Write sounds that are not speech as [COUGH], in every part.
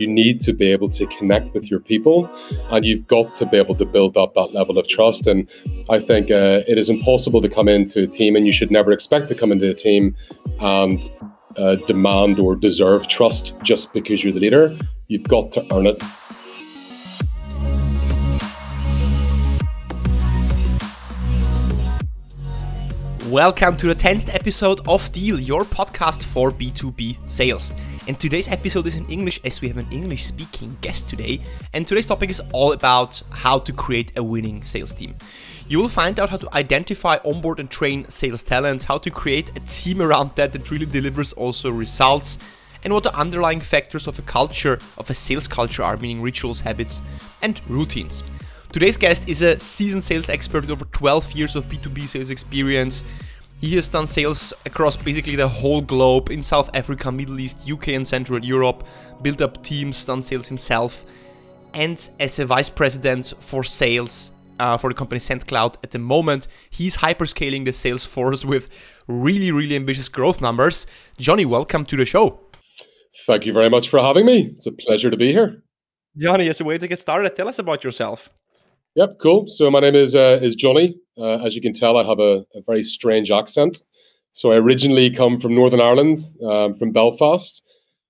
you need to be able to connect with your people and you've got to be able to build up that level of trust. And I think uh, it is impossible to come into a team, and you should never expect to come into a team and uh, demand or deserve trust just because you're the leader. You've got to earn it. Welcome to the 10th episode of Deal, your podcast for B2B sales. And today's episode is in English as we have an English speaking guest today. And today's topic is all about how to create a winning sales team. You will find out how to identify, onboard, and train sales talents, how to create a team around that that really delivers also results, and what the underlying factors of a culture, of a sales culture are, meaning rituals, habits, and routines. Today's guest is a seasoned sales expert with over 12 years of B2B sales experience. He has done sales across basically the whole globe in South Africa, Middle East, UK, and Central Europe, built up teams, done sales himself, and as a vice president for sales uh, for the company SendCloud at the moment, he's hyperscaling the sales force with really, really ambitious growth numbers. Jonnie, welcome to the show. Thank you very much for having me. It's a pleasure to be here. Jonnie, as a way to get started, tell us about yourself. Yep, cool. So my name is uh, is Jonnie. Uh, as you can tell, I have a, a, very strange accent. So I originally come from Northern Ireland, um, from Belfast.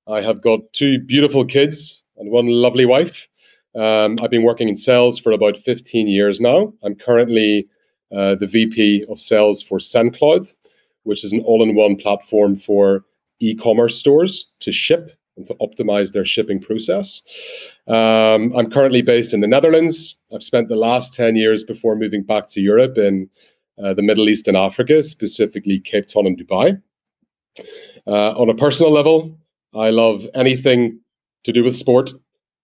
I have got two beautiful kids and one lovely wife. Um, I've been working in sales for about 15 years now. I'm currently uh, the VP of sales for SendCloud, which is an all-in-one platform for e-commerce stores to ship and to optimize their shipping process. Um, I'm currently based in the Netherlands. I've spent the last 10 years before moving back to Europe in uh, the Middle East and Africa, specifically Cape Town and Dubai. Uh, on a personal level, I love anything to do with sport.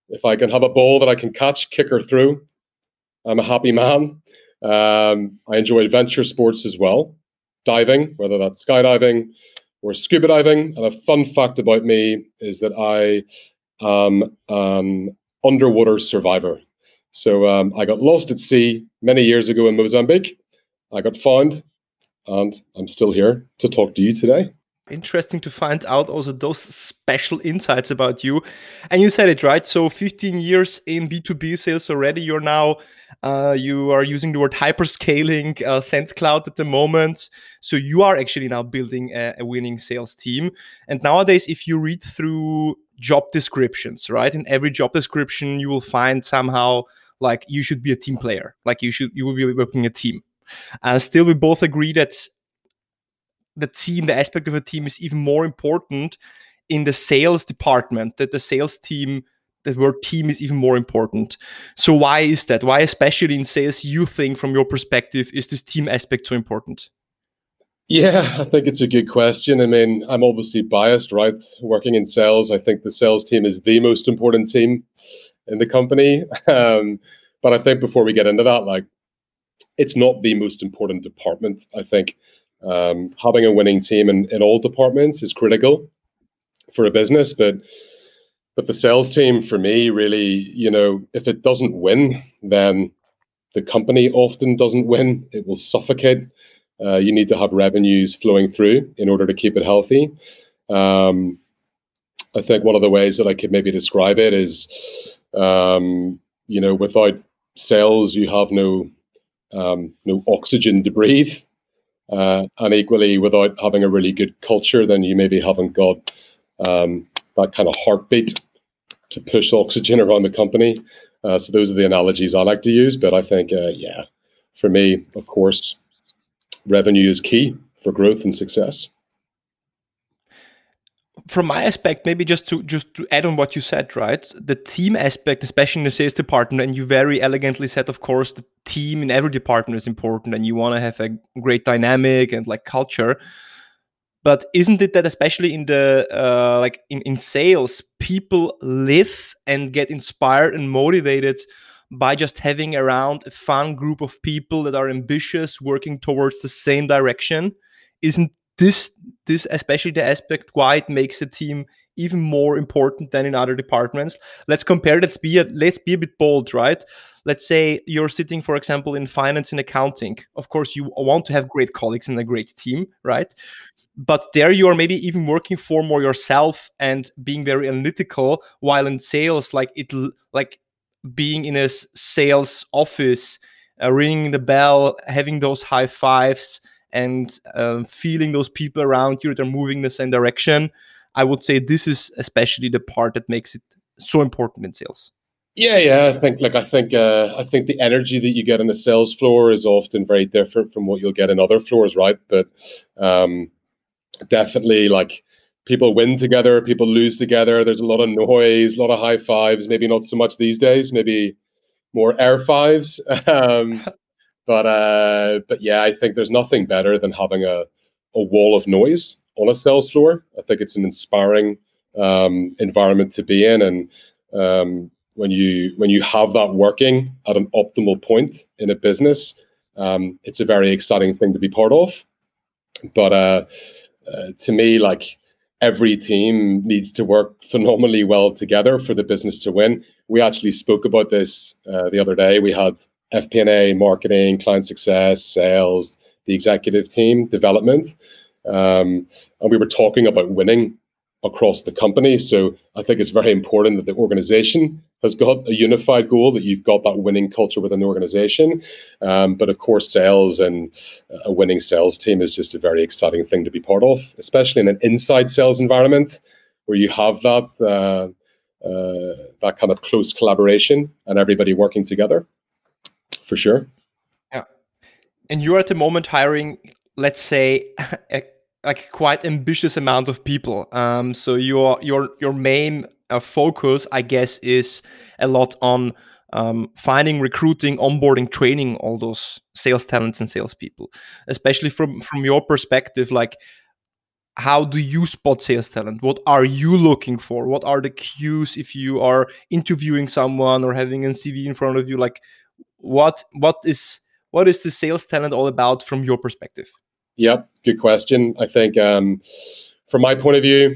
If I can have a ball that I can catch, kick her through, I'm a happy man. Um, I enjoy adventure sports as well, diving, whether that's skydiving, or scuba diving. And a fun fact about me is that I am an underwater survivor. So um, I got lost at sea many years ago in Mozambique. I got found, and I'm still here to talk to you today interesting to find out also those special insights about you. And you said it right. So 15 years in B2B sales already. You're now uh, you are using the word hyperscaling uh, SendCloud at the moment. So you are actually now building a, a winning sales team. And nowadays, if you read through job descriptions, right, in every job description, you will find somehow like you should be a team player, like you should you will be working a team. Uh, still, we both agree that the team, the aspect of a team is even more important in the sales department, that the sales team, that word team is even more important. So why is that? Why, especially in sales, you think from your perspective, is this team aspect so important? Yeah, I think it's a good question. I mean, I'm obviously biased, right? Working in sales, I think the sales team is the most important team in the company. Um, but I think before we get into that, like, it's not the most important department. I think um, having a winning team in, in all departments is critical for a business, but but the sales team for me really, you know, if it doesn't win, then the company often doesn't win. It will suffocate. Uh, you need to have revenues flowing through in order to keep it healthy. Um, I think one of the ways that I could maybe describe it is, um, you know, without sales, you have no um, no oxygen to breathe. Uh, and equally, without having a really good culture, then you maybe haven't got um, that kind of heartbeat to push [LAUGHS] oxygen around the company. Uh, so those are the analogies I like to use. But I think, uh, yeah, for me, of course, revenue is key for growth and success from my aspect, maybe just to just to add on what you said, right? The team aspect, especially in the sales department, and you very elegantly said, of course, the team in every department is important, and you want to have a great dynamic and like culture. But isn't it that especially in the uh, like in in sales, people live and get inspired and motivated by just having around a fun group of people that are ambitious, working towards the same direction? Isn't this this especially the aspect why it makes a team even more important than in other departments. Let's compare. Let's be a, let's be a bit bold, right? Let's say you're sitting, for example, in finance and accounting. Of course, you want to have great colleagues and a great team, right? But there you are maybe even working for more yourself and being very analytical. While in sales, like it, like being in a sales office, uh, ringing the bell, having those high fives, and um, feeling those people around you that are moving in the same direction. I would say this is especially the part that makes it so important in sales. Yeah, yeah. I think like I think uh, I think the energy that you get in the sales floor is often very different from what you'll get in other floors, right? But um, definitely, like people win together, people lose together. There's a lot of noise, a lot of high fives. Maybe not so much these days. Maybe more air fives. [LAUGHS] um, but uh, but yeah, I think there's nothing better than having a a wall of noise on a sales floor. I think it's an inspiring um, environment to be in, and um, when you when you have that working at an optimal point in a business, um, it's a very exciting thing to be part of. But uh, uh, to me, like every team needs to work phenomenally well together for the business to win. We actually spoke about this uh, the other day. We had FP&A, marketing, client success, sales, the executive team, development, um, and we were talking about winning across the company. So I think it's very important that the organization has got a unified goal, that you've got that winning culture within the organization. Um, but of course, sales and a winning sales team is just a very exciting thing to be part of, especially in an inside sales environment where you have that uh, uh, that kind of close collaboration and everybody working together. For sure. Yeah, and you're at the moment hiring, let's say, [LAUGHS] a, like quite ambitious amount of people. Um, so your your your main uh, focus, I guess, is a lot on um, finding, recruiting, onboarding, training all those sales talents and salespeople. Especially from from your perspective, like how do you spot sales talent? What are you looking for? What are the cues if you are interviewing someone or having a CV in front of you? Like, what what is what is the sales talent all about from your perspective? Yep, good question. I think um, from my point of view,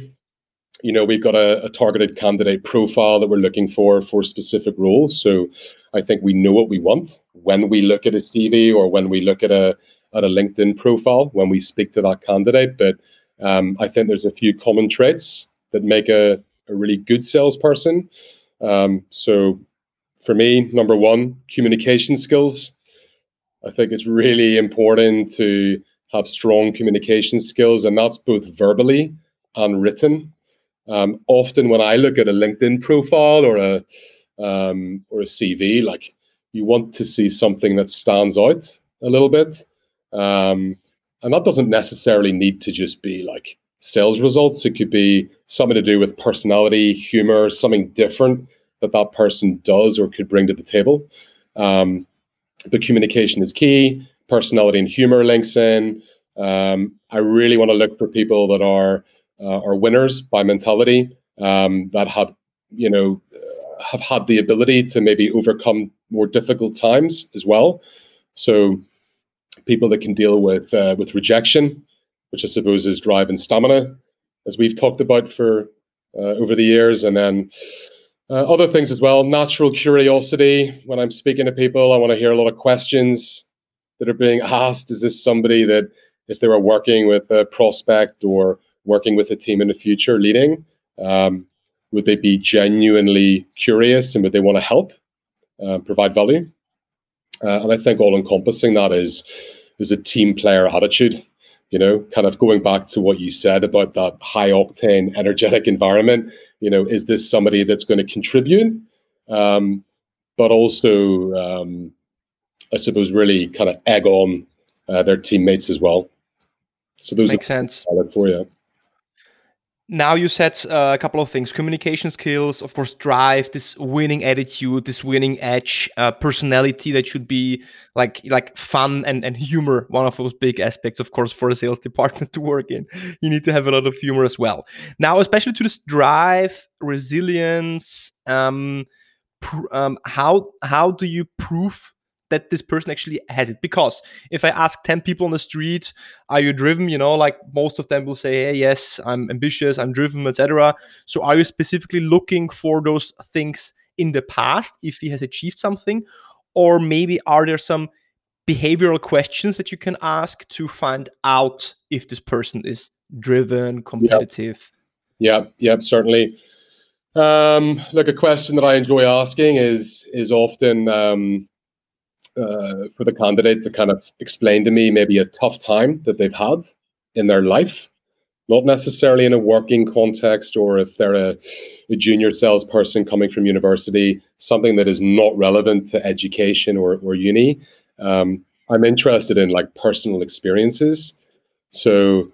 you know, we've got a, a, targeted candidate profile that we're looking for for specific roles. So I think we know what we want when we look at a CV or when we look at a at a LinkedIn profile when we speak to that candidate. But um, I think there's a few common traits that make a, a really good salesperson. Um, so for me, number one, communication skills. I think it's really important to have strong communication skills, and that's both verbally and written. Um, often, when I look at a LinkedIn profile or a um, or a CV, like you want to see something that stands out a little bit, um, and that doesn't necessarily need to just be like sales results. It could be something to do with personality, humor, something different that that person does or could bring to the table. Um, but communication is key personality and humor links in. Um, I really want to look for people that are uh, are winners by mentality um, that have you know have had the ability to maybe overcome more difficult times as well. So people that can deal with uh, with rejection, which I suppose is drive and stamina, as we've talked about for uh, over the years, and then. Uh, other things as well, natural curiosity. When I'm speaking to people, I want to hear a lot of questions that are being asked. Is this somebody that, if they were working with a prospect or working with a team in the future, leading, um, would they be genuinely curious and would they want to help, uh, provide value? Uh, and I think all encompassing that is is a team player attitude. You know, kind of going back to what you said about that high octane, energetic environment. You know, is this somebody that's going to contribute, um, but also um, I suppose, really kind of egg on uh, their teammates as well. So those makes sense. I look For you. Now you said uh, a couple of things: communication skills, of course, drive, this winning attitude, this winning edge, uh, personality that should be like like fun and and humor. One of those big aspects, of course, for a sales [LAUGHS] department to work in. You need to have a lot of humor as well. Now, especially to this drive, resilience. Um, um, how how do you prove that this person actually has it because if i ask 10 people on the street are you driven? You know like most of them will say hey yes i'm ambitious i'm driven etc so are you specifically looking for those things in the past if he has achieved something? Or maybe are there some behavioral questions that you can ask to find out if this person is driven competitive? Yeah yeah, yeah certainly. Um, look a question that i enjoy asking is is often um, uh, for the candidate to kind of explain to me maybe a tough time that they've had in their life, not necessarily in a working context or if they're a, a junior salesperson coming from university, something that is not relevant to education or, or uni. Um, I'm interested in like personal experiences. So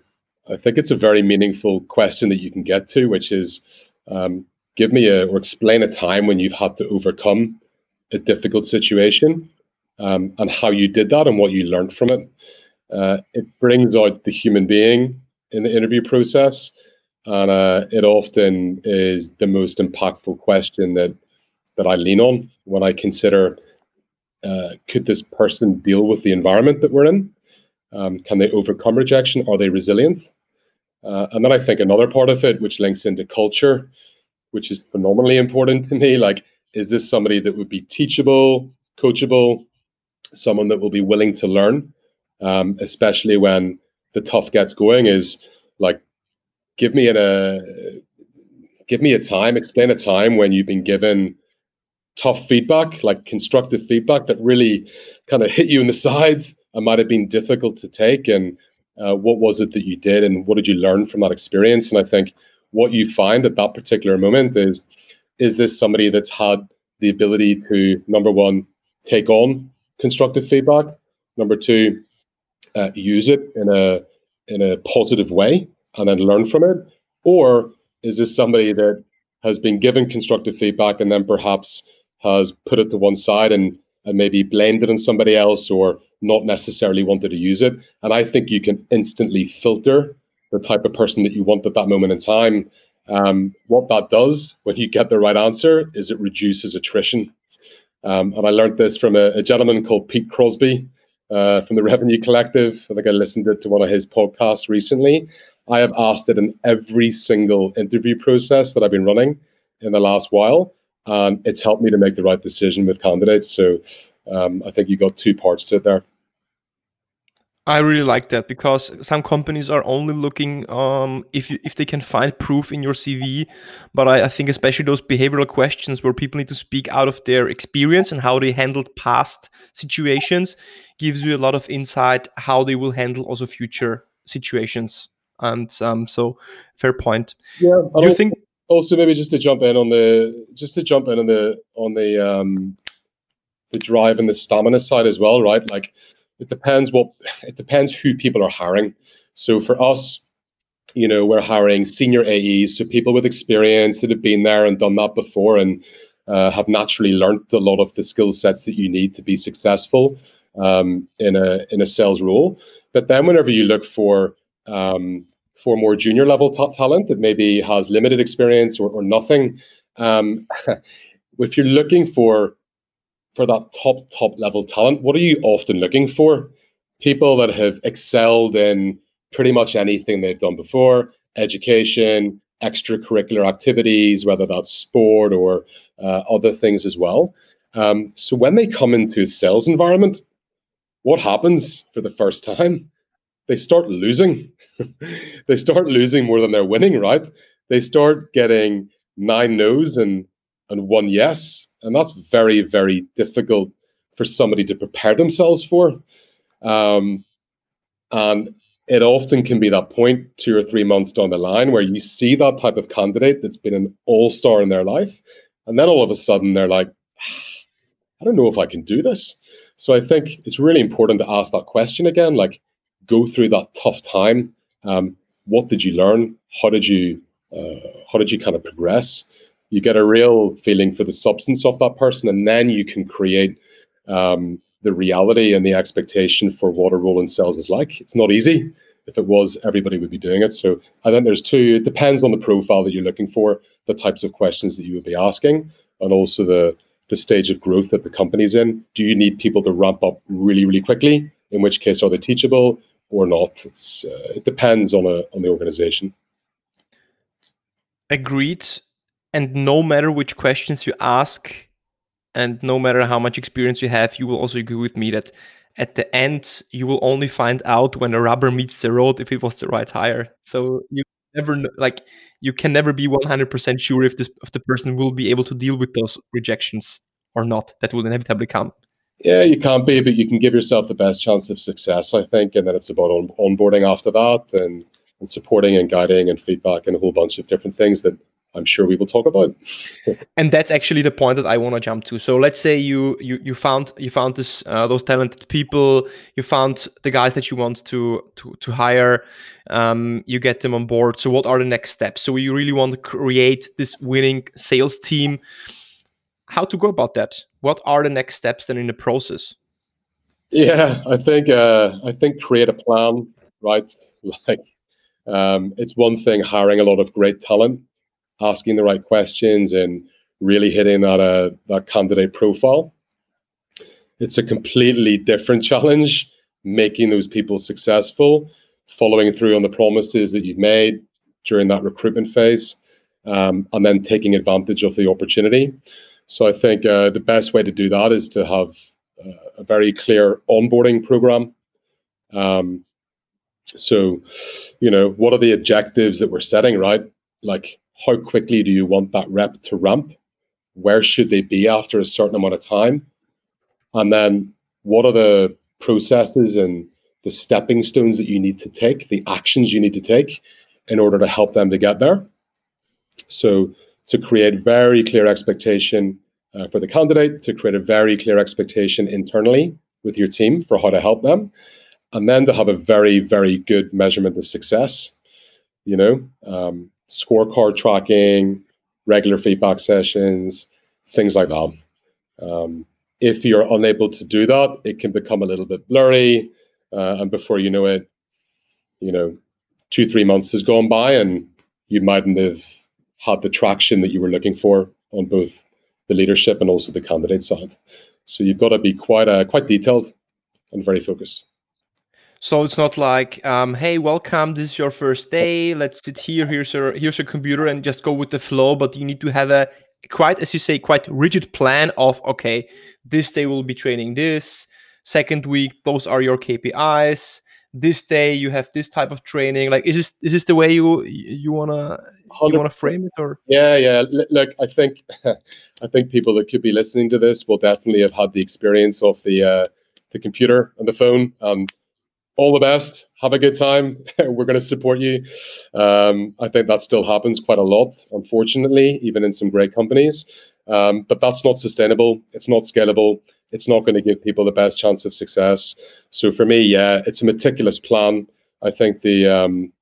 I think it's a very meaningful question that you can get to, which is um, give me a or explain a time when you've had to overcome a difficult situation um, and how you did that and what you learned from it. Uh, it brings out the human being in the interview process, and uh, it often is the most impactful question that that I lean on when I consider uh, could this person deal with the environment that we're in? Um, can they overcome rejection? Are they resilient? Uh, and then I think another part of it, which links into culture, which is phenomenally important to me, like is this somebody that would be teachable, coachable, someone that will be willing to learn, um, especially when the tough gets going. Is like, give me a give me a time, explain a time when you've been given tough feedback, like constructive feedback that really kind of hit you in the [LAUGHS] side and might have been difficult to take. And uh, what was it that you did, and what did you learn from that experience? And I think what you find at that particular moment is is this somebody that's had the ability to number one take on constructive feedback. Number two, uh, use it in a in a positive way and then learn from it. Or is this somebody that has been given constructive feedback and then perhaps has put it to one side and, and maybe blamed it on somebody else or not necessarily wanted to use it? And I think you can instantly filter the type of person that you want at that moment in time. Um, what that does when you get the right answer is it reduces attrition um, and I learned this from a, a gentleman called Pete Crosby uh, from the Revenue Collective. I think I listened to, one of his podcasts recently. I have asked it in every single interview process that I've been running in the last while, and it's helped me to make the right decision with candidates. So um, I think you got two parts to it there. I really like that because some companies are only looking um, if you, if they can find proof in your CV, but I, I, think especially those behavioral questions where people need to speak out of their experience and how they handled past situations gives you a lot of insight how they will handle also future situations. And um, so, fair point. Yeah, do you think also maybe just to jump in on the just to jump in on the on the um, the drive and the stamina side as well, right? Like it depends what it depends who people are hiring. So for us, you know, we're hiring senior AEs, so people with experience that have been there and done that before and uh, have naturally learned a lot of the skill sets that you need to be successful um, in a in a sales role. But then, whenever you look for um, for more junior level talent that maybe has limited experience or, or nothing, um, [LAUGHS] if you're looking for for that top top level talent what are you often looking for? People that have excelled in pretty much anything they've done before education extracurricular activities whether that's sport or uh, other things as well. Um, so when they come into a sales environment what happens for the first time? They start losing. [LAUGHS] They start losing more than they're winning right? They start getting nine no's and and one yes and that's very very difficult for somebody to prepare themselves for. Um, and it often can be that point two or three months down the line where you see that type of candidate that's been an all-star in their life and then all of a sudden they're like i don't know if i can do this. So i think it's really important to ask that question again like go through that tough time. Um, what did you learn? How did you uh, how did you kind of progress you get a real feeling for the substance of that person, and then you can create um, the reality and the expectation for what a role in sales is like. It's not easy. If it was, everybody would be doing it. So I think there's two. It depends on the profile that you're looking for, the types of questions that you would be asking, and also the the stage of growth that the company's in. Do you need people to ramp up really, really quickly? In which case, are they teachable or not? It's uh, it depends on a on the organization. Agreed. And no matter which questions you ask, and no matter how much experience you have, you will also agree with me that at the end you will only find out when the rubber meets the road if it was the right hire. So you never like you can never be 100% sure if this if the person will be able to deal with those rejections or not. That will inevitably come. Yeah, you can't be, but you can give yourself the best chance of success, I think. And then it's about on- onboarding after that and, and supporting and guiding and feedback and a whole bunch of different things that I'm sure we will talk about. [LAUGHS] and that's actually the point that I want to jump to. So let's say you you you found you found this uh, those talented people, you found the guys that you want to to to hire, um, you get them on board. So what are the next steps? So you really want to create this winning sales team. How to go about that? What are the next steps then in the process? Yeah, I think uh, I think create a plan, right? [LAUGHS] Like um, it's one thing hiring a lot of great talent asking the right questions and really hitting that uh, that candidate profile. It's a completely different challenge making those people successful, following through on the promises that you've made during that recruitment phase, um, and then taking advantage of the opportunity. So I think uh, the best way to do that is to have uh, a very clear onboarding program. Um, so, you know, what are the objectives that we're setting, right? Like, how quickly do you want that rep to ramp? Where should they be after a certain amount of time? And then what are the processes and the stepping stones that you need to take, the actions you need to take in order to help them to get there? So, to create very clear expectation uh, for the candidate, to create a very clear expectation internally with your team for how to help them, and then to have a very, very good measurement of success. You know, um, scorecard tracking, regular feedback sessions, things like that. Um, if you're unable to do that, it can become a little bit blurry, uh, and before you know it, you know, two three months has gone by, and you mightn't have had the traction that you were looking for on both the leadership and also the candidate side. So you've got to be quite uh, quite detailed and very focused. So it's not like, um, hey, welcome. This is your first day. Let's sit here. Here's your here's your computer and just go with the flow. But you need to have a quite, as you say, quite rigid plan of okay, this day we'll be training this. Second week, those are your KPIs. This day you have this type of training. Like, is this is this the way you you wanna you wanna frame it or? Yeah, yeah. Look, I think [LAUGHS] I think people that could be listening to this will definitely have had the experience of the uh, the computer and the phone. Um, all the best. Have a good time. [LAUGHS] We're going to support you. Um, I think that still happens quite a lot, unfortunately, even in some great companies. Um, but that's not sustainable. It's not scalable. It's not going to give people the best chance of success. So for me, yeah, it's a meticulous plan. I think the um,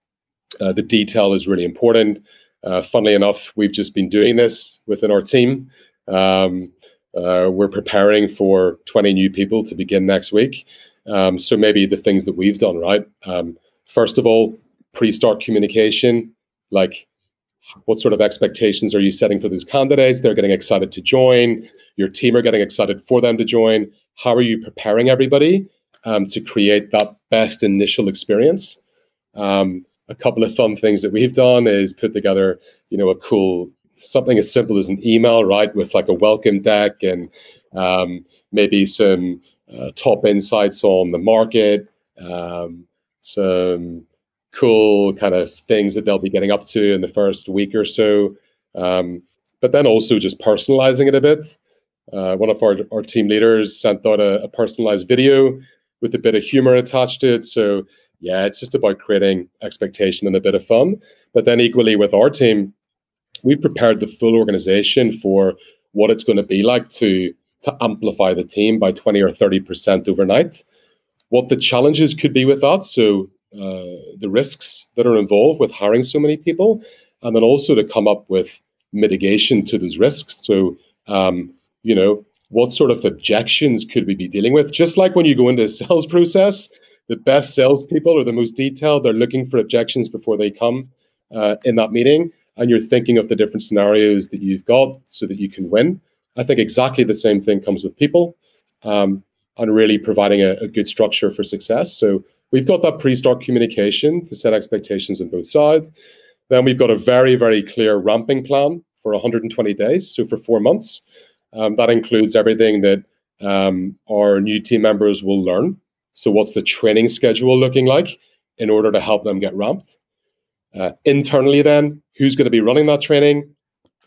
uh, the detail is really important. Uh, funnily enough, we've just been doing this within our team. Um, uh, we're preparing for 20 new people to begin next week. Um, so maybe the things that we've done, right? Um, first of all, pre-start communication, like what sort of expectations are you setting for those candidates? They're getting excited to join. Your team are getting excited for them to join. How are you preparing everybody um, to create that best initial experience? Um, a couple of fun things that we've done is put together, you know, a cool something as simple as an email, right, with like a welcome deck and um, maybe some uh, top insights on the market, um, some cool kind of things that they'll be getting up to in the first week or so. Um, but then also just personalizing it a bit. Uh, one of our, our team leaders sent out a, a, personalized video with a bit of humor attached to it. So, yeah, it's just about creating expectation and a bit of fun. But then, equally with our team, we've prepared the full organization for what it's going to be like to to amplify the team by 20 or 30% overnight. What the challenges could be with that. So, uh, the risks that are involved with hiring so many people, and then also to come up with mitigation to those risks. So, um, you know, what sort of objections could we be dealing with? Just like when you go into a [LAUGHS] sales process, the best salespeople are the most detailed. They're looking for objections before they come uh, in that meeting, and you're thinking of the different scenarios that you've got so that you can win I think exactly the same thing comes with people um, and really providing a, a good structure for success. So we've got that pre-start communication to set expectations on both sides. Then we've got a very, very clear ramping plan for 120 days, so for four months. Um, that includes everything that um, our new team members will learn. So, what's the training schedule looking like in order to help them get ramped? Uh, internally, then, who's going to be running that training?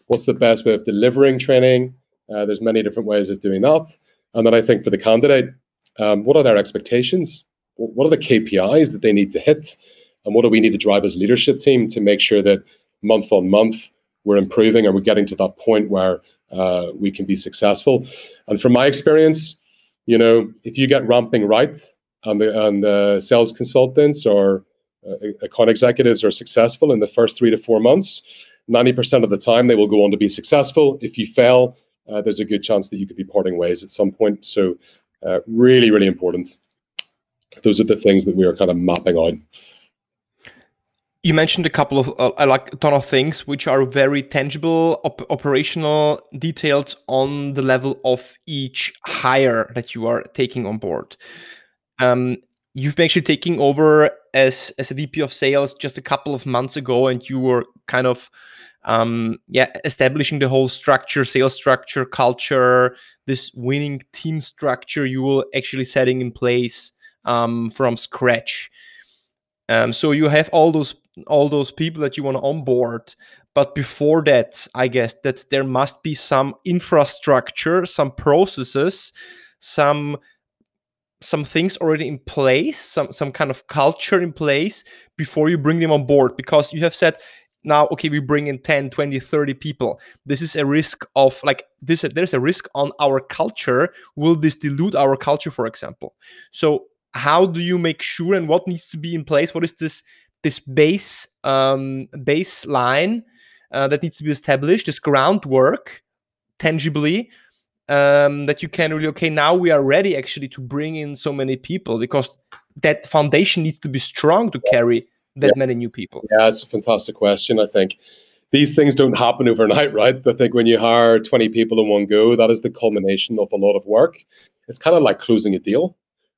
What's the best way of delivering training? Uh, there's many different ways of doing that. And then I think for the candidate, um, what are their expectations? What are the KPIs that they need to hit? And what do we need to drive as leadership team to make sure that month on month we're improving and we're getting to that point where uh, we can be successful? And from my experience, you know, if you get ramping right and the, and the sales consultants or uh, account executives are successful in the first three to four months, 90% of the time they will go on to be successful. If you fail, uh, there's a good chance that you could be parting ways at some point. So, uh, really, really important. Those are the things that we are kind of mapping out. You mentioned a couple of, uh, like a ton of things which are very tangible, op- operational details on the level of each hire that you are taking on board. Um, you've been actually taking over as as a VP of sales just a couple of months ago, and you were kind of um, yeah, establishing the whole structure, sales structure, culture, this winning team structure you will actually setting in place um, from scratch. Um, so you have all those all those people that you want to onboard, but before that, I guess that there must be some infrastructure, some processes, some some things already in place, some some kind of culture in place before you bring them on board because you have said now okay we bring in 10 20 30 people. This is a risk of like this there's a risk on our culture will this dilute our culture for example. So how do you make sure and what needs to be in place? What is this this base um baseline uh, that needs to be established this groundwork tangibly um that you can really okay now we are ready actually to bring in so many people because that foundation needs to be strong to carry that yeah. many new people? Yeah, it's a fantastic question. I think these things don't happen overnight, right? I think when you hire 20 people in one go, that is the culmination of a lot of work. It's kind of like closing a deal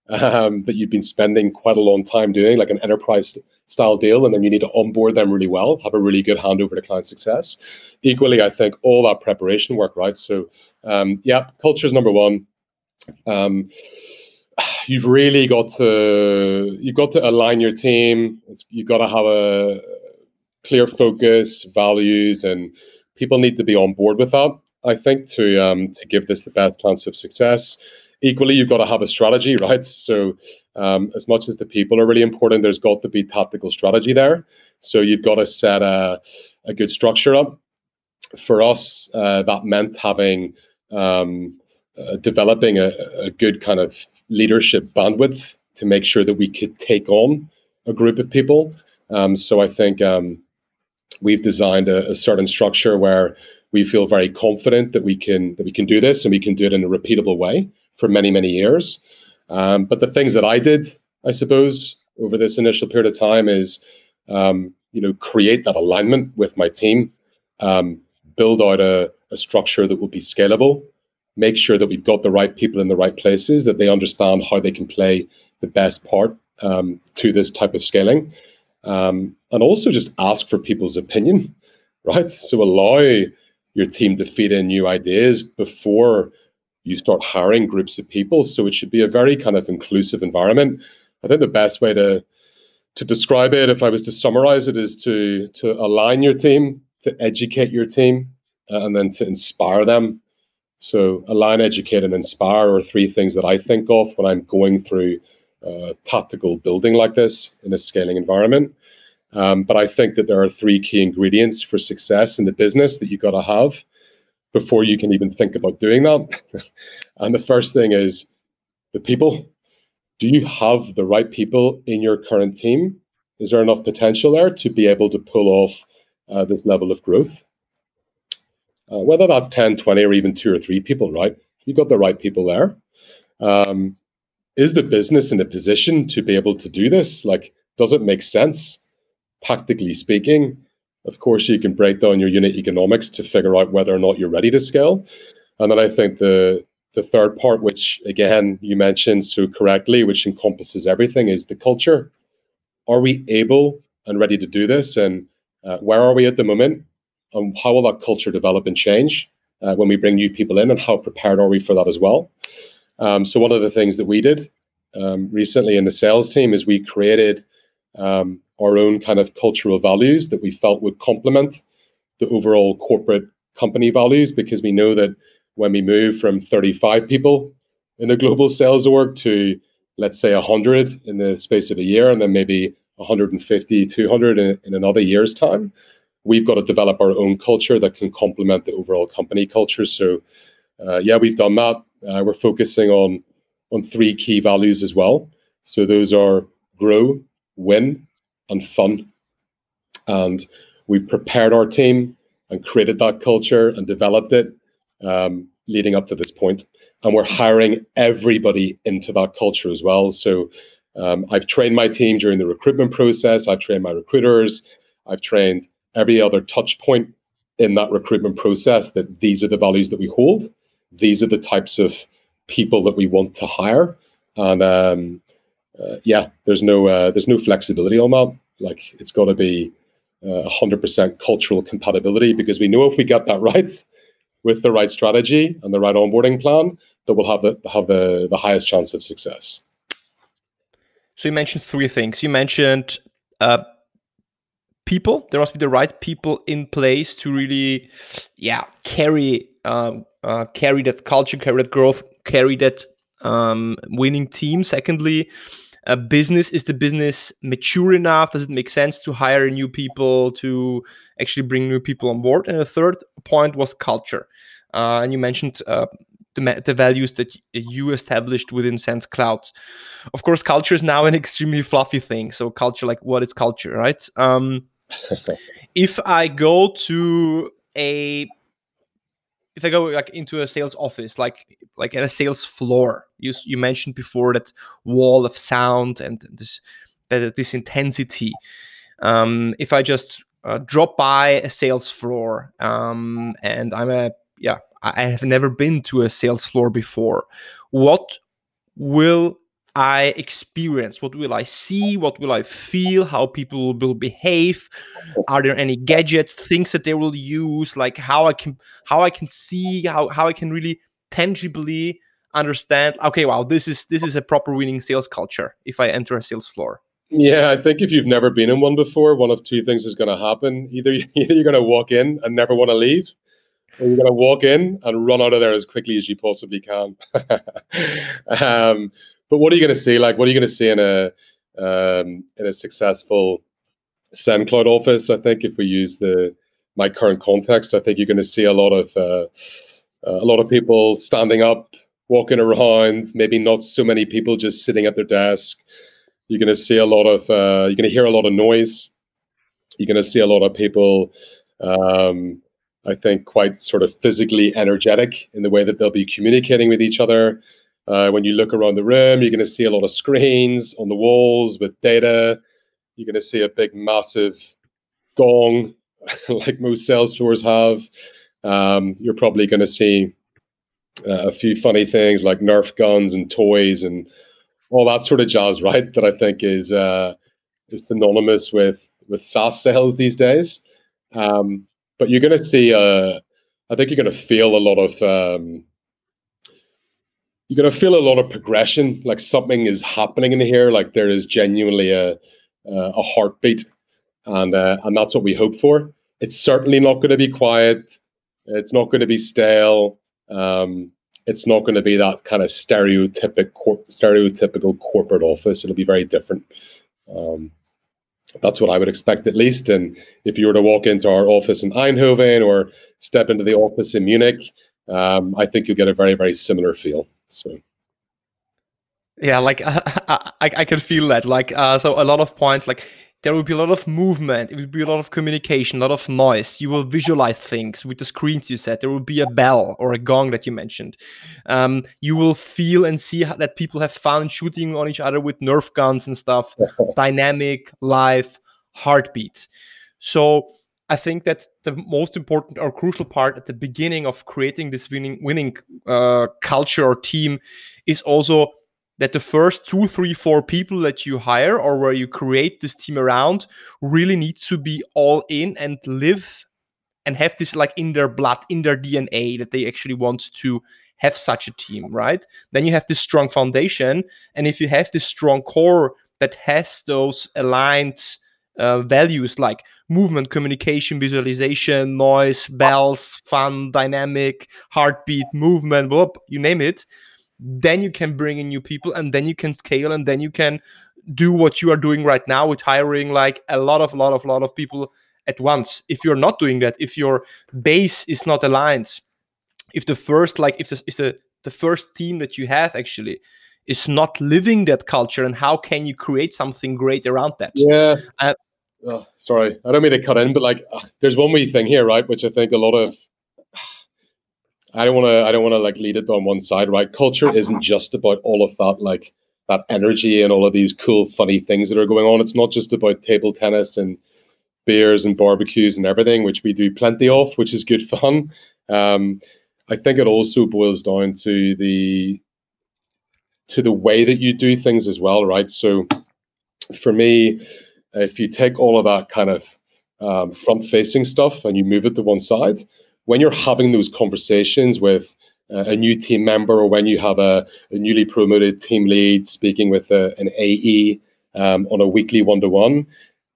um, that you've been spending quite a long time doing, like an enterprise style deal, and then you need to onboard them really well, have a really good handover to client success. Equally, I think all that preparation work, right? So, um, yeah, culture is number one. Um, [SIGHS] you've really got to you've got to align your team. It's, you've got to have a clear focus, values, and people need to be on board with that. I think to um, to give this the best chance of success. Equally, you've got to have a strategy, [LAUGHS] right? So, um, as much as the people are really important, there's got to be tactical strategy there. So you've got to set a, a good structure up. For us, uh, that meant having um, uh, developing a, a, good kind of leadership bandwidth to make sure that we could take on a group of people. Um, so I think um, we've designed a, a, certain structure where we feel very confident that we can that we can do this and we can do it in a repeatable way for many many years. Um, but the things that I did, I suppose, over this initial period of time is, um, you know, create that alignment with my team, um, build out a, a structure that will be scalable make sure that we've got the right people in the right places, that they understand how they can play the best part um, to this type of scaling. Um, and also just ask for people's opinion, [LAUGHS] right? So allow your team to feed in new ideas before you start hiring groups of people. So it should be a very kind of inclusive environment. I think the best way to to describe it, if I was to summarize it, is to to align your team, to educate your team, uh, and then to inspire them so, align, educate, and inspire are three things that I think of when I'm going through uh, tactical building like this in a scaling environment. Um, but I think that there are three key ingredients for success in the business that you've got to have before you can even think about doing that. [LAUGHS] and the first thing is the people. Do you have the right people in your current team? Is there enough potential there to be able to pull off uh, this level of growth? Uh, whether that's 10, 20, or even two or three people, right? You've got the right people there. Um, is the business in a position to be able to do this? Like, does it make sense, tactically speaking? Of course, you can break down your unit economics to figure out whether or not you're ready to scale. And then I think the the third part, which again you mentioned so correctly, which encompasses everything, is the culture. Are we able and ready to do this? And uh, where are we at the moment? And how will that culture develop and change uh, when we bring new people in? And how prepared are we for that as well? Um, so one of the things that we did um, recently in the sales team is we created um, our own kind of cultural values that we felt would complement the overall corporate company values because we know that when we move from 35 people in a global sales org to let's say 100 in the space of a year and then maybe 150 200 in, in another year's time we've got to develop our own culture that can complement the overall company culture so uh, yeah we've done that uh, we're focusing on on three key values as well so those are grow win and fun and we've prepared our team and created that culture and developed it um, leading up to this point. And we're hiring everybody into that culture as well. So um, I've trained my team during the recruitment process. I've trained my recruiters. I've trained every other touch point in that recruitment process that these are the values that we hold. These are the types of people that we want to hire. And um, uh, yeah, there's no uh, there's no flexibility on that. Like it's got to be uh, 100% cultural compatibility because we know if we get that right, with the right strategy and the right onboarding plan that we'll have the have the, the highest chance of success. So you mentioned three things. You mentioned uh, people. There must be the right people in place to really, yeah, carry uh, uh, carry that culture, carry that growth, carry that um, winning team. Secondly, a business is the business mature enough? Does it make sense to hire new people to actually bring new people on board? And the third point was culture, uh, and you mentioned. Uh, the, the values that you established within SendCloud. Of course, culture is now an [LAUGHS] extremely fluffy thing. So, culture, like what is culture, right? Um, if I go to a if I go like into a sales office, like like at a sales floor, you you mentioned before that wall of sound and this that this intensity. Um, if I just uh, drop by a sales floor um, and I'm a yeah, I have never been to a sales floor before. What will I experience? What will I see? What will I feel? How people will behave? Are there any gadgets, things that they will use? Like how I can how I can see how how I can really tangibly understand. Okay, wow, this is this is a proper winning sales culture. If I enter a sales floor. Yeah, I think if you've never been in one before, one of two things is going to happen. Either [LAUGHS] either you're going to walk in and never want to leave, or you're going to walk in and run out of there as quickly as you possibly can. [LAUGHS] um, but what are you going to see? Like, what are you going to see in a um, in a successful SendCloud office? I think if we use the my current context, I think you're going to see a lot of uh, uh, a lot of people standing up, walking around. Maybe not so many people just sitting at their desk. You're going to see a lot of. Uh, you're going to hear a lot of noise. You're going to see a lot of people. Um, I think quite sort of physically energetic in the way that they'll be communicating with each other. Uh, when you look around the room, you're going to see a lot of screens on the walls with data. You're going to see a big, massive gong, [LAUGHS] like most sales floors have. Um, you're probably going to see uh, a few funny things like Nerf guns and toys and all that sort of jazz, right? That I think is uh, is synonymous with with SaaS sales these days. Um, but you're going to see, uh, I think you're going to feel a lot of um, you're to feel a lot of progression like something is happening in here like there is genuinely a a heartbeat and uh, and that's what we hope for. It's certainly not going to be quiet. It's not going to be stale. Um, it's not going to be that kind of stereotypic cor- stereotypical corporate office. It'll be very different. Um, that's what I would expect at least. And if you were to walk into our office in Eindhoven or step into the office in Munich, um, I think you'll get a very, very similar feel. So yeah, like [LAUGHS] uh, I, I can feel that. Like uh, so, a lot of points. Like there will be a lot of movement. It will be a lot of communication, a lot of noise. You will visualize things with the screens you said. There will be a bell or a gong that you mentioned. Um, you will feel and see that people have fun shooting on each other with Nerf guns and stuff. [LAUGHS] Dynamic, live, heartbeat. So I think that the most important or crucial part at the beginning of creating this winning winning uh, culture or team is also that the first two, three, four people that you hire or where you create this team around really needs to be all in and live and have this like in their blood, in their DNA that they actually want to have such a team, right? Then you have this strong foundation. And if you have this strong core that has those aligned uh, values like movement, communication, visualization, noise, bells, fun, dynamic, heartbeat, movement, whoop, you name it, then you can bring in new people and then you can scale and then you can do what you are doing right now with hiring like a lot of lot of lot of people at once. If you're not doing that if your base is not aligned if the first like if the if the, the first team that you have actually is not living that culture and how can you create something great around that? Yeah. Uh, oh, sorry i don't mean to cut in but like there's one wee thing here right which i think a lot of I don't want to. I don't want to like lead it on one side, right? Culture isn't just about all of that, like that energy and all of these cool, funny things that are going on. It's not just about table tennis and beers and barbecues and everything, which we do plenty of, which is good fun. Um, I think it also boils down to the to the way that you do things as well, right? So, for me, if you take all of that kind of um, front-facing stuff and you move it to one side, when you're having those conversations with a new team member or when you have a, a newly promoted team lead speaking with a, an AE um, on a weekly one to one,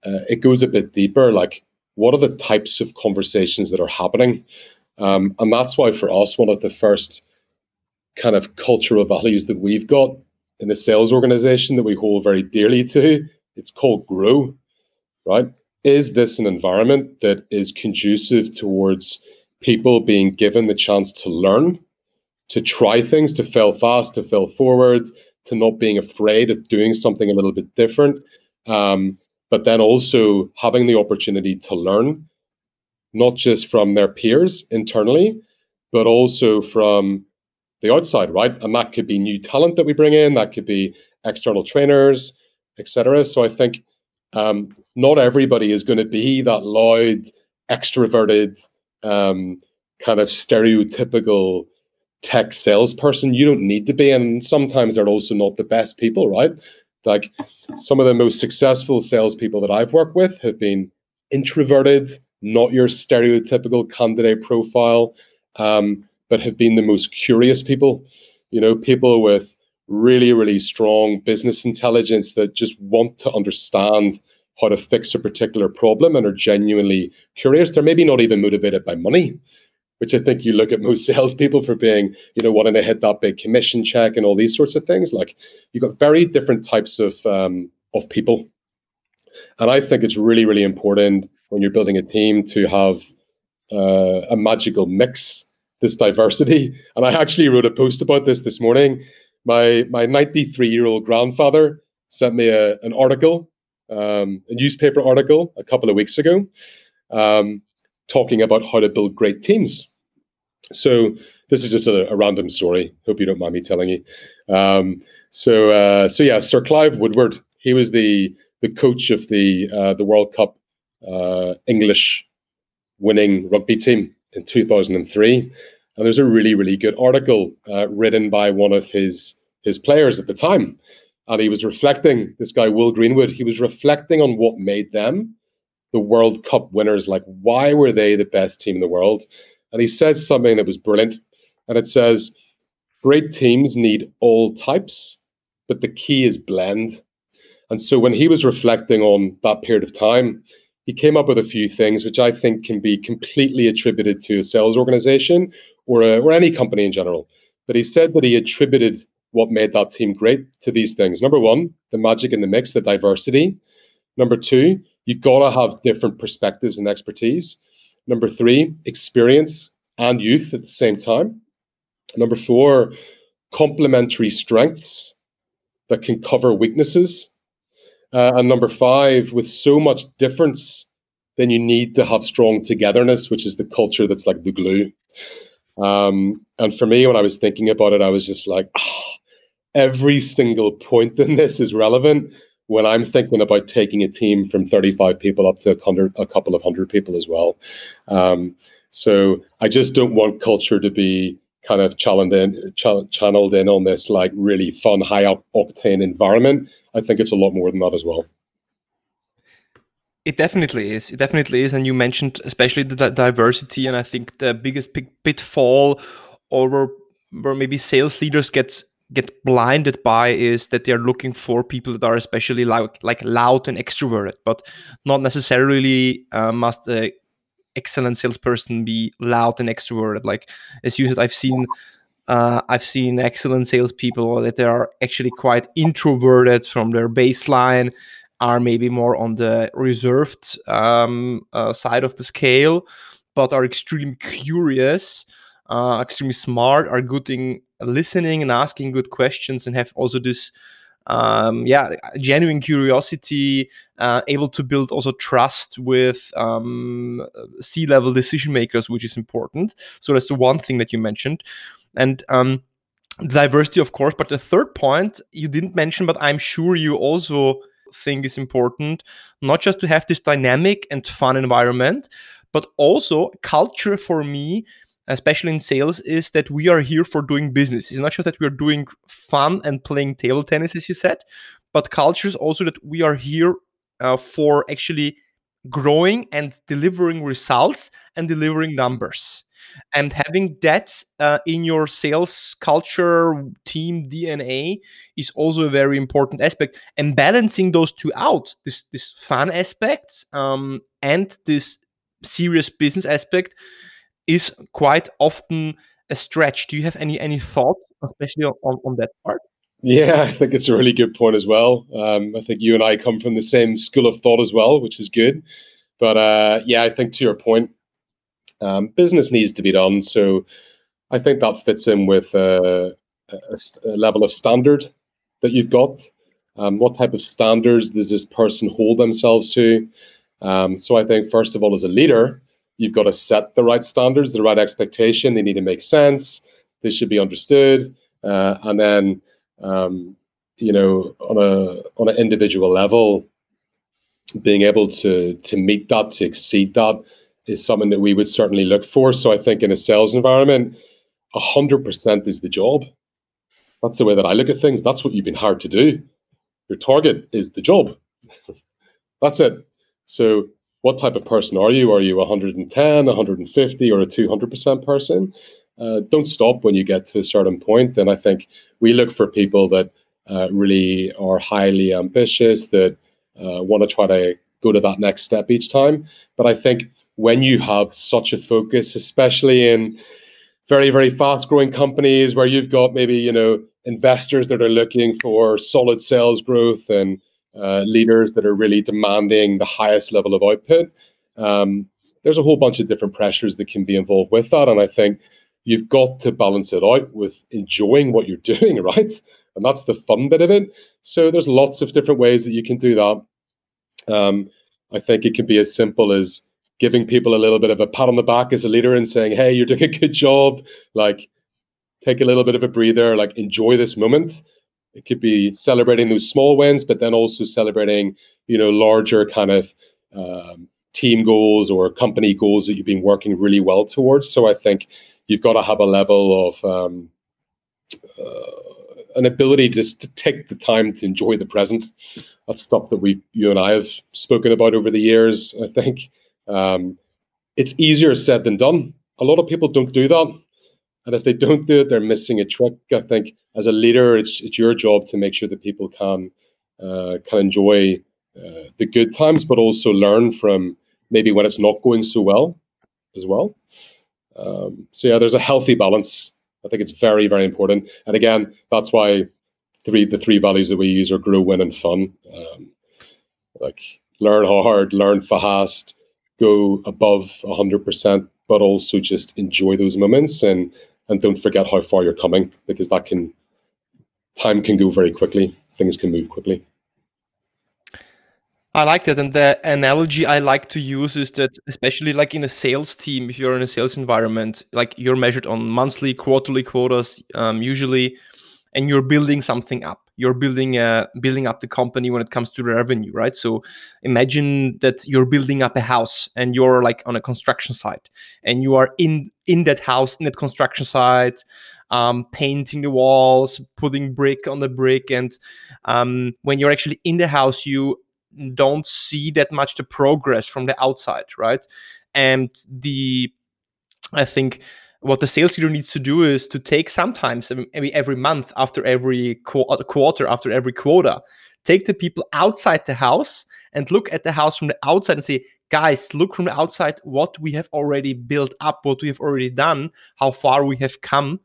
it goes a bit deeper. Like, what are the types of conversations that are happening? Um, and that's why, for us, one of the first kind of cultural values that we've got in the sales organization that we hold very dearly to, it's called grow, right? Is this an environment that is conducive towards people being given the chance to learn, to try things, to fail fast, to fail forward, to not being afraid of doing something a little bit different. Um, but then also having the opportunity to learn, not just from their peers internally, but also from the outside, right? And that could be new talent that we bring in, that could be external trainers, etc. So I think um, not everybody is going to be that loud, extroverted, um, kind of stereotypical tech salesperson. You don't need to be, and sometimes they're also not the best people, right? Like some of the most successful salespeople that I've worked with have been introverted, not your stereotypical candidate profile, um, but have been the most curious people. You know, people with really, really strong business intelligence that just want to understand how to fix a particular problem and are genuinely curious. They're maybe not even motivated by money, which I think you look at most [LAUGHS] salespeople for being, you know, wanting to hit that big commission check and all these sorts of things. Like you've got very different types of um, of people, and I think it's really, really important when you're building a team to have uh, a magical mix, this diversity. And I actually wrote a post about this this morning. My my 93 year old grandfather sent me a, an article um, a newspaper article a couple of weeks ago um, talking about how to build great teams. So this is just a, a, random story. Hope you don't mind me telling you. Um, so uh, so yeah, Sir Clive Woodward. He was the the coach of the uh, the World Cup uh, English winning rugby team in 2003. And there's a really really good article uh, written by one of his his players at the time and he was reflecting this guy will greenwood he was reflecting on what made them the world cup winners. Like why were they the best team in the world? And he said something that was brilliant and it says great teams need all types but the key is blend. And so when he was reflecting on that period of time he came up with a few things which i think can be completely attributed to a sales organization or, a, or any company in general but he said that he attributed what made that team great to these things. Number one, the magic in the mix, the diversity. Number two, you gotta have different perspectives and expertise. Number three, experience and youth at the same time. Number four, complementary strengths that can cover weaknesses. Uh, and number five, with so much difference, then you need to have strong togetherness, which is the culture that's like the glue. Um, and for me, when I was thinking about it, I was just like, oh, every single point in this is relevant. when I'm thinking about taking a team from 35 people up to a, hundred, a couple of hundred people as well. Um, so I just don't want culture to be kind of channeled in, ch- channeled in on this like really fun, high up octane environment. I think it's a lot more than that as well. It definitely is. It definitely is. And you mentioned especially the diversity, and I think the biggest pitfall, or where maybe sales leaders get get blinded by is that they're looking for people that are especially like like loud and extroverted, but not necessarily uh, must a excellent salesperson be loud and extroverted. Like as you said, I've seen uh, I've seen excellent salespeople that they are actually quite introverted from their baseline, are maybe more on the reserved um, uh, side of the scale, but are extremely curious uh, extremely smart, are good in listening and asking good questions, and have also this um, yeah, genuine curiosity, uh, able to build also trust with um, C-level decision makers, which is important. So that's the one thing that you mentioned, and um, diversity, of course. But the third point you didn't mention, but I'm sure you also think is important, not just to have this dynamic and fun environment, but also culture for me especially in sales, is that we are here for doing business. It's not just that we're doing fun and playing table tennis, as you said, but culture is also that we are here uh, for actually growing and delivering results and delivering numbers. And having that uh, in your sales culture, team DNA is also a very important aspect. And balancing those two out, this this fun aspect um, and this serious business aspect, is quite often a stretch. Do you have any any thought, especially on, on that part? Yeah, I think it's a really good point as well. Um, I think you and I come from the same school of thought as well, which is good. But uh, yeah, I think to your point, um, business needs to be done. So I think that fits in with uh, a, a, level of standard that you've got. Um, what type of standards does this person hold themselves to? Um, so I think, first of all, as a leader, you've got to set the right standards, the right expectation. They need to make sense. They should be understood, uh, and then um, you know on a on an individual level, being able to to meet that, to exceed that, is something that we would certainly look for. So I think in a sales environment, hundred percent is the job. That's the way that I look at things. That's what you've been hired to do. Your target is the job. [LAUGHS] That's it. So what type of person are you? Are you 110, 150, or a 200% person? Uh, don't stop when you get to a certain point. And I think we look for people that uh, really are highly ambitious, that uh, want to try to go to that next step each time. But I think when you have such a focus, especially in very, very fast growing companies where you've got maybe, you know, investors that are looking for solid sales growth and uh, leaders that are really demanding the highest level of output. Um, there's a whole bunch of different pressures that can be involved with that. And I think you've got to balance it out with enjoying what you're [LAUGHS] doing, right? And that's the fun bit of it. So there's lots of different ways that you can do that. Um, I think it can be as simple as giving people a little bit of a pat on the back as a leader and saying, hey, you're [LAUGHS] doing a good job. Like, take a little bit of a breather, like, enjoy this moment. It could be celebrating those small wins, but then also celebrating, you know, larger kind of um, team goals or company goals that you've been working really well towards. So I think you've got to have a level of um, uh, an ability just to take the time to enjoy the present. That's stuff that we, you and I, have spoken about over the years. I think um, it's easier said than done. A lot of people don't do that. And if they don't do it, they're missing a trick. I think as a leader, it's it's your job to make sure that people can uh, can enjoy uh, the good times, but also learn from maybe when it's not going so well as well. Um, so yeah, there's a healthy balance. I think it's very very important. And again, that's why three the three values that we use are grow, win, and fun. Um, like learn hard, learn fast, go above hundred percent, but also just enjoy those moments and and don't forget how far you're coming because that can time can go very quickly things can move quickly I like that. And the analogy I like to use is that, especially like in a sales team, if you're in a sales environment, like you're measured on monthly, quarterly quotas, um, usually, and you're building something up. you're building a building up the company when it comes to revenue right so imagine that you're building up a house and you're like on a construction site and you are in in that house in that construction site um, painting the walls putting brick on the brick and um, when you're actually in the house you don't see that much the progress from the outside right? And the i think what the sales leader needs to do is to take sometimes maybe every month after every uh, quarter after every quota take the people outside the house and look at the house from the outside and say guys look from the outside what we have already built up what we have already done how far we have come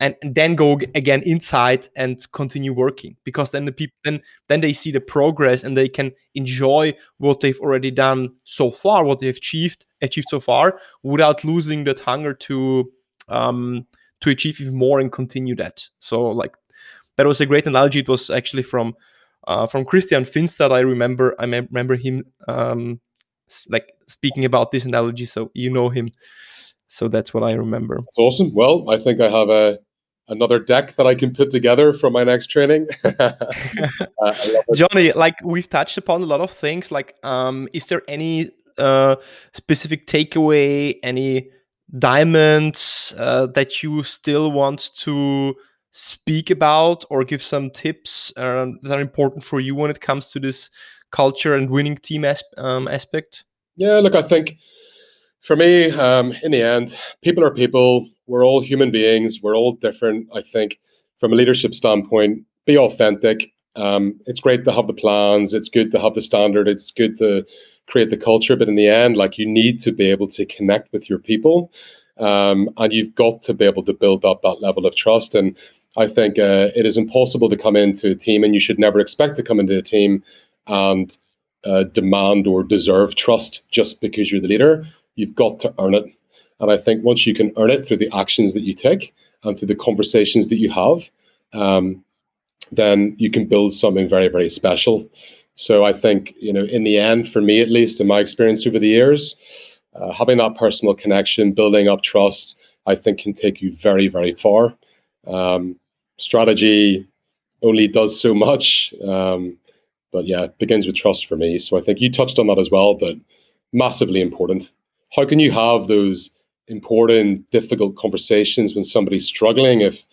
and, and then go again inside and continue working because then the people then then they see the progress and they can enjoy what they've already done so far what they've achieved achieved so far without losing that hunger to um to achieve even more and continue that so like that was a great analogy it was actually from uh, from Christian Finstad I remember I remember him um like speaking about this analogy so you know him so that's what I remember. That's awesome. Well, I think I have a another deck that I can put together for my next training. [LAUGHS] uh, Jonnie, like we've touched upon a lot of things. Like, um, is there any uh, specific takeaway, any diamonds uh, that you still want to speak about or give some tips um, that are important for you when it comes to this culture and winning team as- um, aspect? Yeah, look, I think for me, um, in the end, people are people. We're all human beings. We're all different. I think from a leadership standpoint, be authentic. Um, it's great to have the plans. It's good to have the standard. It's good to create the culture. But in the end, like you need to be able to connect with your people, um, and you've got to be able to build up that level of trust. And I think uh, it is impossible to come into a team, and you should never expect to come into a team and uh, demand or deserve trust just because you're the leader. You've got to earn it. And I think once you can earn it through the actions that you take and through the conversations that you have, um, then you can build something very, very special. So I think, you know, in the end, for me at least, in my experience over the years, uh, having that personal connection, building up trust, I think can take you very, very far. Um, strategy only does so much. Um, but yeah, it begins with trust for me. So I think you touched on that as well, but massively important how can you have those important, difficult conversations when somebody's struggling if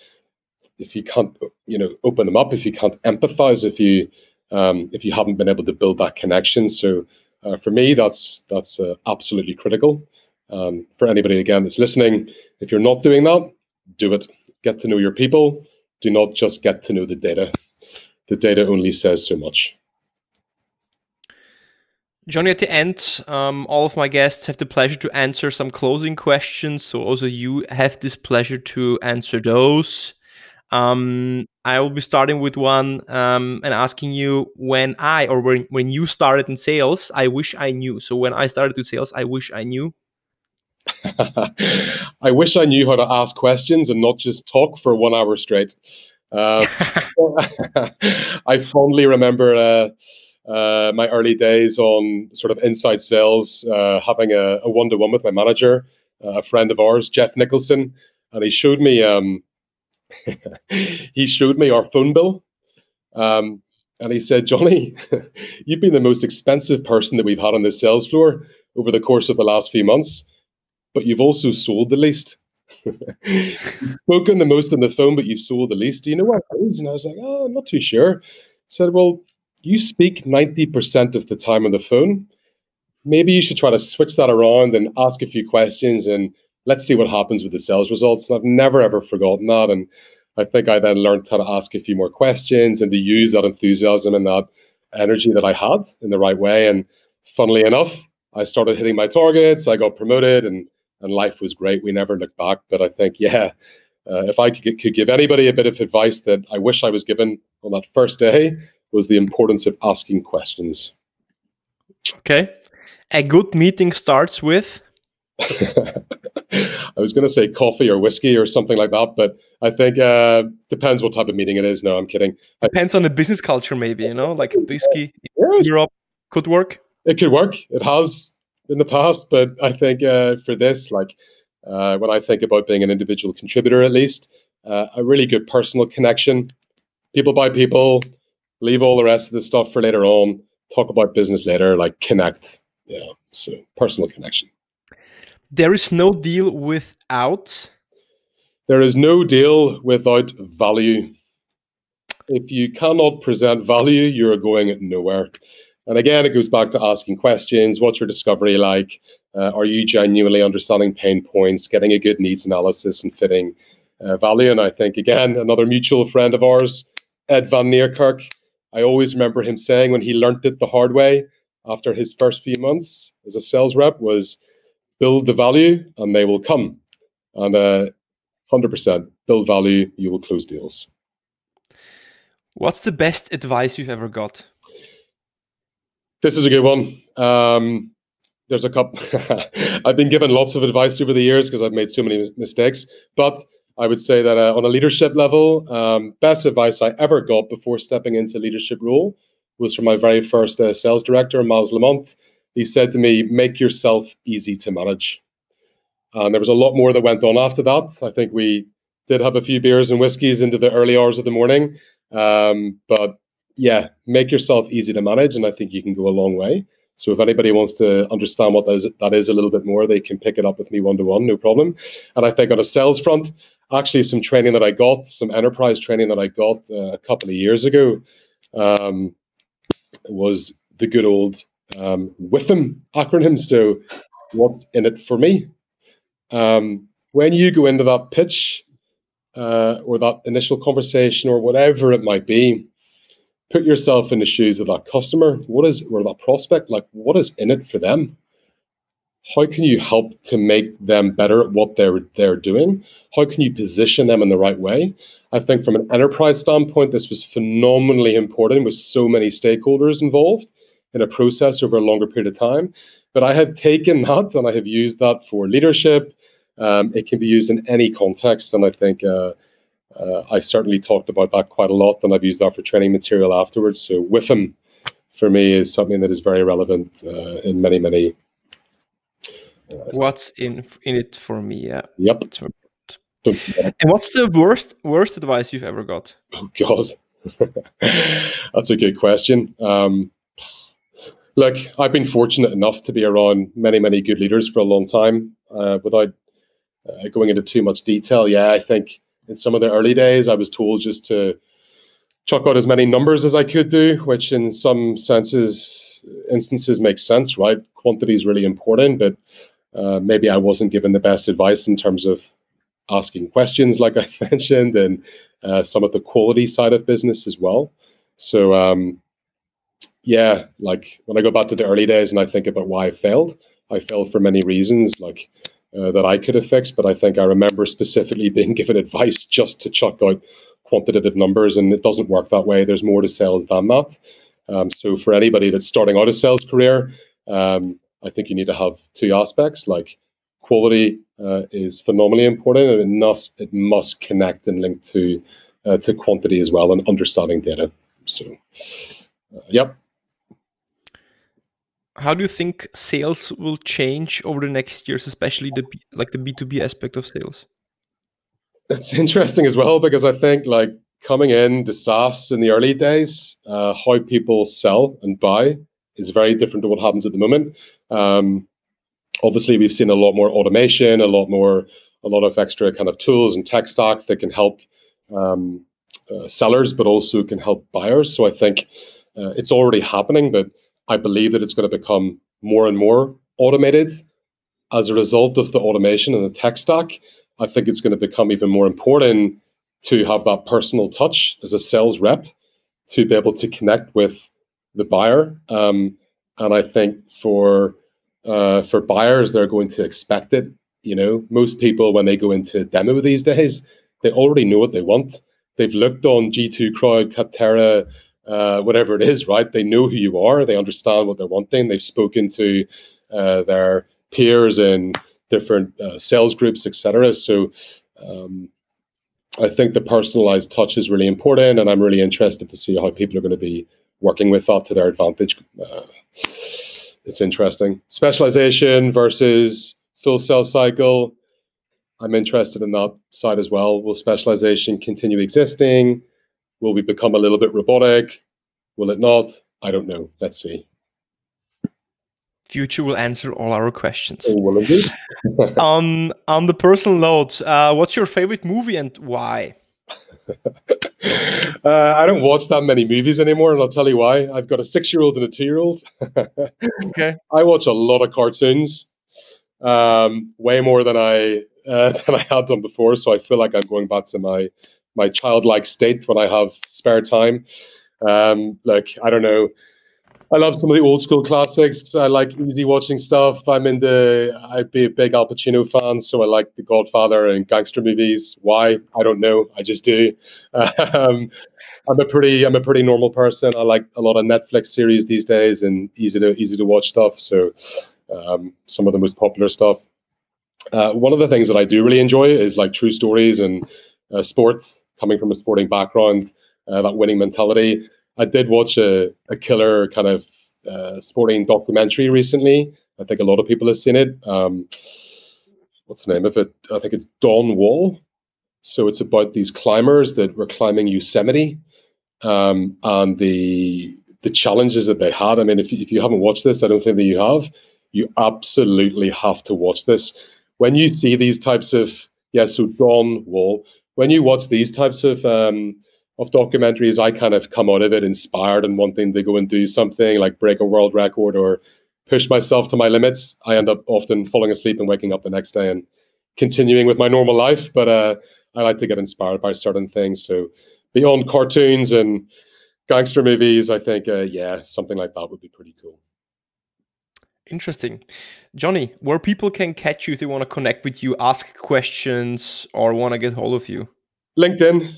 if you can't you know open them up, if you can't empathize, if you um, if you haven't been able to build that connection. So uh, for me, that's that's uh, absolutely critical. Um, for anybody again that's listening, if you're not doing that, do it. Get to know your people. Do not just get to know the data. The data only says so much. Jonnie, at the end, um, all of my guests have the pleasure to answer some closing questions. So also you have this pleasure to answer those. Um, I will be starting with one um, and asking you when I or when, when you started in sales, I wish I knew. So when I started with sales, I wish I knew. [LAUGHS] I wish I knew how to ask questions and not just talk for one hour straight. Uh, [LAUGHS] [LAUGHS] I fondly remember. Uh, uh, my early days on sort of inside sales, uh, having a one to one with my manager, uh, a friend of ours, Jeff Nicholson, and he showed me um, [LAUGHS] he showed me our phone bill, um, and he said, "Jonnie, [LAUGHS] you've been the most expensive person that we've had on this sales floor over the course of the last few months, but you've also sold the least." [LAUGHS] spoken the most on the phone, but you've sold the least. Do you know what it is? And I was like, oh, I'm not too sure. He said, well, you speak 90% of the time on the phone. Maybe you should try to switch that around and ask a few questions and let's see what happens with the sales results. And I've never ever forgotten that. And I think I then learned how to ask a few more questions and to use that enthusiasm and that energy that I had in the right way. And funnily enough, I started hitting my targets. I got promoted and and life was great. We never looked back. But I think, yeah, uh, if I could, could give anybody a bit of advice that I wish I was given on that first day, was the importance of asking questions. Okay. A good meeting starts with [LAUGHS] I was going to say coffee or whiskey or something like that, but I think uh, depends what type of meeting it is. No, I'm kidding. Depends on the business culture, maybe. You know, like whiskey yeah. Europe could work. It could work. It has in the past, but I think uh, for this, like uh, when I think about being an individual contributor, at least uh, a really good personal connection people by people, leave all the rest of the stuff for later on, talk about business later, like connect. Yeah. So personal connection. There is no deal without. There is no deal without value. If you cannot present value, you're going nowhere. And again, it goes back to asking questions. What's your discovery like? Uh, are you genuinely understanding pain points, getting a good needs analysis, and fitting uh, value? And I think, again, another mutual friend of ours, Ed Van Niekerk, I always remember him saying when he learned it the hard way after his first few months as a sales rep was build the value and they will come. And uh, 100% build value, you will close deals. What's the best advice you've ever got? This is a good one. Um, there's a couple. [LAUGHS] I've been given lots of advice over the years because I've made so many mistakes. But I would say that uh, on a leadership level, um, best advice I ever got before stepping into leadership role was from my very first uh, sales director, Miles Lamont. He said to me, "Make yourself easy to manage." And there was a lot more that went on after that. I think we did have a few beers and whiskeys into the early hours of the morning, um, but yeah, make yourself easy to manage, and I think you can go a long way. So if anybody wants to understand what that is, that is a little bit more, they can pick it up with me one to one, no problem. And I think on a sales front, actually some training that I got, some enterprise training that I got uh, a couple of years ago, um, was the good old um, WIFM acronym. So what's in it for me? Um, when you go into that pitch, uh, or that initial conversation or whatever it might be, put yourself in the shoes of that customer. What is or that prospect like? What is in it for them? How can you help to make them better at what they're they're doing? How can you position them in the right way? I think from an enterprise standpoint, this was phenomenally important with so many stakeholders involved in a process over a longer period of time. But I have taken that and I have used that for leadership, um, it can be used in any context, and I think uh, uh, I certainly talked about that quite a lot, and I've used that for training material afterwards. So with WIFM for me is something that is very relevant uh, in many many. Uh, what's in in it for me? Yeah. Yep. And what's the worst worst advice you've ever got? [LAUGHS] Oh God, [LAUGHS] that's a good question. Um, look, I've been fortunate enough to be around many, many good leaders for a long time. Uh, without uh, going into too much detail, yeah, I think in some of the early days, I was told just to chuck out as many numbers as I could do, which in some senses instances makes sense, right? Quantity is really important, but uh, maybe I wasn't given the best advice in terms of asking questions, like I [LAUGHS] mentioned, and uh, some of the quality side of business as well. So, um, yeah, like when I go back to the early days and I think about why I failed, I failed for many reasons, like uh, that I could have fixed. But I think I remember specifically [LAUGHS] being given advice just to chuck out quantitative numbers, and it doesn't work that way. There's more to sales than that. Um, so for anybody that's starting out a sales career, um, I think you need to have two aspects. Like quality uh, is phenomenally important, and it must it must connect and link to uh, to quantity as well and understanding data. So, uh, yep, how do you think sales will change over the next years, especially the like the B two B aspect of sales? That's [LAUGHS] interesting as well because I think like coming in to SaaS in the early days, uh, how people sell and buy is very different to what happens at the moment. Um, obviously, we've seen a lot more automation, a lot more, a lot of extra kind of tools and tech stack that can help um, uh, sellers, but also can help buyers. So I think uh, it's already happening, but I believe that it's going to become more and more automated as a result of the automation and the tech stack. I think it's going to become even more important to have that personal touch as a sales rep to be able to connect with the buyer. Um, and I think for uh, for buyers, they're going to expect it. You know, most people when they go into a demo these days, they already know what they want. They've looked on G2 Crowd, Capterra, uh, whatever it is, right? They know who you are. They understand what they're wanting. They've spoken to uh, their peers in different uh, sales groups, etc. So um, I think the personalized touch is really important, and I'm really interested to see how people are going to be working with that to their advantage. Uh, it's interesting. Specialization versus full sales cycle. I'm interested in that side as well. Will specialization continue existing? Will we become a little bit robotic? Will it not? I don't know. Let's see. Future will answer all our questions. Oh, will it on [LAUGHS] [LAUGHS] on the personal note, uh, what's your favorite movie and why? [LAUGHS] uh, I don't watch that many movies anymore, and I'll tell you why. I've got a six-year-old and a two-year-old. okay. I watch a lot of cartoons, um, way more than I uh, than I had done before. So I feel like I'm going back to my my childlike state when I have spare time. Um, like I don't know. I love some of the old school classics. I like easy watching stuff. I'm in the. I'd be a big Al Pacino fan, so I like The Godfather and gangster movies. Why? I don't know. I just do. [LAUGHS] Um, I'm a pretty. I'm a pretty normal person. I like a lot of Netflix series these days and easy to easy to watch stuff. So um, some of the most popular stuff. Uh, one of the things that I do really enjoy is like true stories and uh, sports. Coming from a sporting background, uh, that winning mentality. I did watch a, a killer kind of uh, sporting documentary recently. I think a lot of people have seen it. Um, what's the name of it? I think it's Dawn Wall. So it's about these climbers that were climbing Yosemite um, and the the challenges that they had. I mean, if if you haven't watched this, I don't think that you have. You absolutely have to watch this. When you see these types of yeah, so Dawn Wall. When you watch these types of um, of documentaries, I kind of come out of it inspired and wanting to go and do something like break a world record or push myself to my limits. I end up often falling asleep and waking up the next day and continuing with my normal life. But uh, I like to get inspired by certain things. So beyond cartoons and gangster movies, I think, uh, yeah, something like that would be pretty cool. Interesting. Jonnie, where people can catch you if they want to connect with you, ask questions, or want to get hold of you? LinkedIn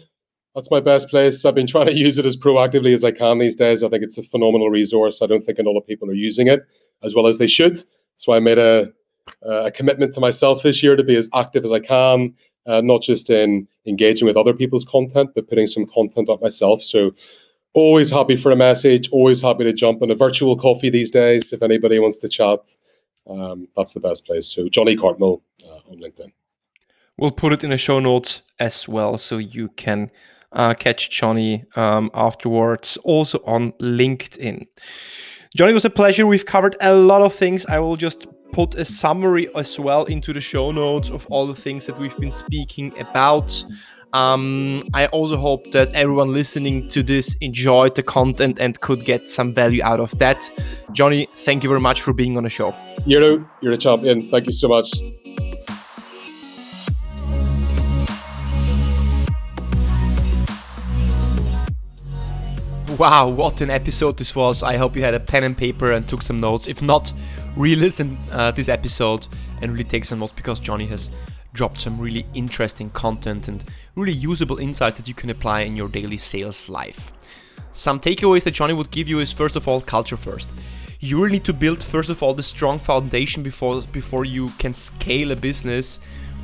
that's my best place. I've been trying to use it as proactively as I can these days. I think it's a phenomenal resource. I don't think a lot of people are using it as well as they should. So I made a, a commitment to myself this year to be as active as I can, uh, not just in engaging with other people's content, but putting some content up myself. So always happy for a message, always happy to jump on a virtual coffee these days if anybody wants to chat. Um, that's the best place. So Jonnie Cartmill uh, on LinkedIn. We'll put it in the show notes as well, so you can uh, catch Jonnie um, afterwards, also on LinkedIn. Jonnie, was a pleasure. We've covered a lot of things. I will just put a summary as well into the show notes of all the things that we've been speaking about. Um, I also hope that everyone listening to this enjoyed the content and could get some value out of that. Jonnie, thank you very much for being on the show. You're, you're a champion. Thank you so much. Wow, what an episode this was. I hope you had a pen and paper and took some notes. If not, re listen uh, this episode and really take some notes because Jonnie has dropped some really interesting content and really usable insights that you can apply in your daily sales life. Some takeaways that Jonnie would give you is first of all, culture first. You really need to build first of all the strong foundation before before you can scale a business.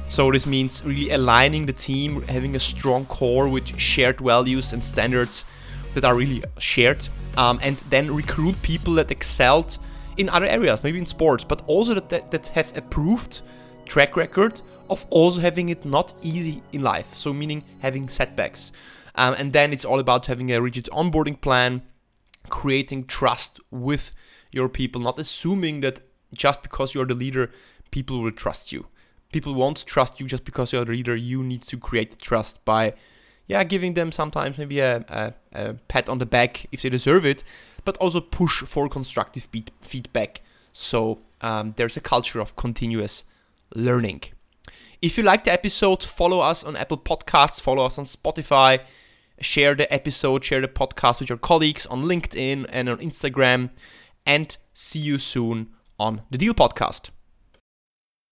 So this means really aligning the team, having a strong core with shared values and standards that are really shared, um, and then recruit people that excelled in other areas, maybe in sports, but also that, that, that have approved track record of also having it not easy in life. So, meaning having setbacks. Um, and then it's all about having a rigid onboarding plan, creating trust with your people, not assuming that just because you're the leader, people will trust you. People won't trust you just because you're the leader. You need to create the trust by yeah, giving them sometimes maybe a, a, a pat on the back if they deserve it, but also push for constructive feedback. So um, there's a culture of continuous learning. If you like the episode, follow us on Apple Podcasts, follow us on Spotify, share the episode, share the podcast with your colleagues on LinkedIn and on Instagram, and see you soon on the Deal Podcast.